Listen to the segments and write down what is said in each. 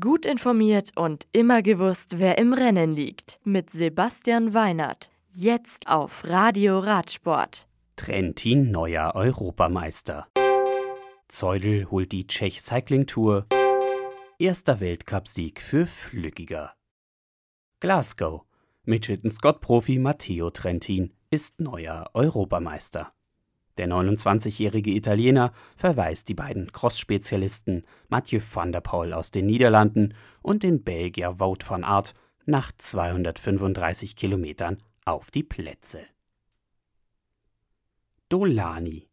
Gut informiert und immer gewusst, wer im Rennen liegt. Mit Sebastian Weinert. Jetzt auf Radio Radsport. Trentin neuer Europameister. Zeudel holt die Czech Cycling Tour. Erster Weltcupsieg für Flückiger. Glasgow. Mitchelton-Scott-Profi Matteo Trentin ist neuer Europameister. Der 29-jährige Italiener verweist die beiden Cross-Spezialisten Mathieu van der Poel aus den Niederlanden und den Belgier Wout van Aert nach 235 Kilometern auf die Plätze. Dolani.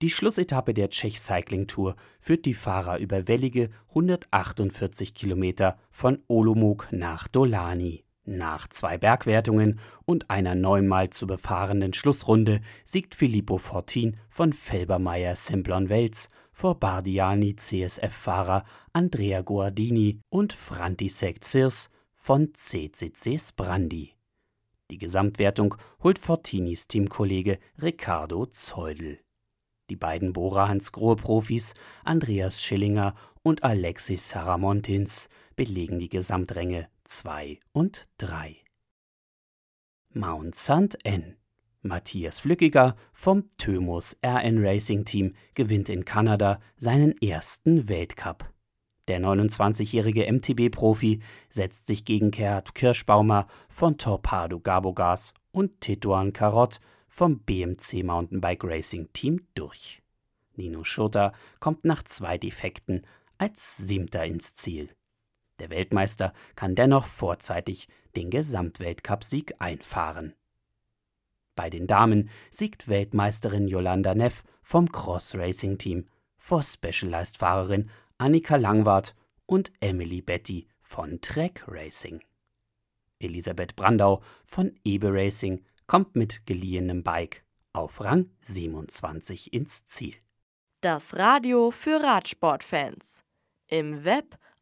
Die Schlussetappe der Czech Cycling Tour führt die Fahrer über wellige 148 Kilometer von Olomouc nach Dolani. Nach zwei Bergwertungen und einer neunmal zu befahrenen Schlussrunde siegt Filippo Fortin von Felbermeier Semplon-Wels vor Bardiani CSF-Fahrer Andrea Guardini und Frantisek Zirs von CCC Sprandi. Die Gesamtwertung holt Fortinis Teamkollege Riccardo Zeudel. Die beiden Bora Hansgrohe Profis Andreas Schillinger und Alexis Saramontins belegen die Gesamtränge 2 und 3. Mount St. N. Matthias Flückiger vom Thymus RN Racing Team gewinnt in Kanada seinen ersten Weltcup. Der 29-jährige MTB-Profi setzt sich gegen Gerhard Kirschbaumer von Torpado Gabogas und Tituan Karott vom BMC Mountainbike Racing Team durch. Nino Schurter kommt nach zwei Defekten als Siebter ins Ziel. Der Weltmeister kann dennoch vorzeitig den Gesamtweltcupsieg einfahren. Bei den Damen siegt Weltmeisterin Yolanda Neff vom Cross Racing Team vor Specialized-Fahrerin Annika Langwart und Emily Betty von Trek Racing. Elisabeth Brandau von Ebe Racing kommt mit geliehenem Bike auf Rang 27 ins Ziel. Das Radio für Radsportfans. Im Web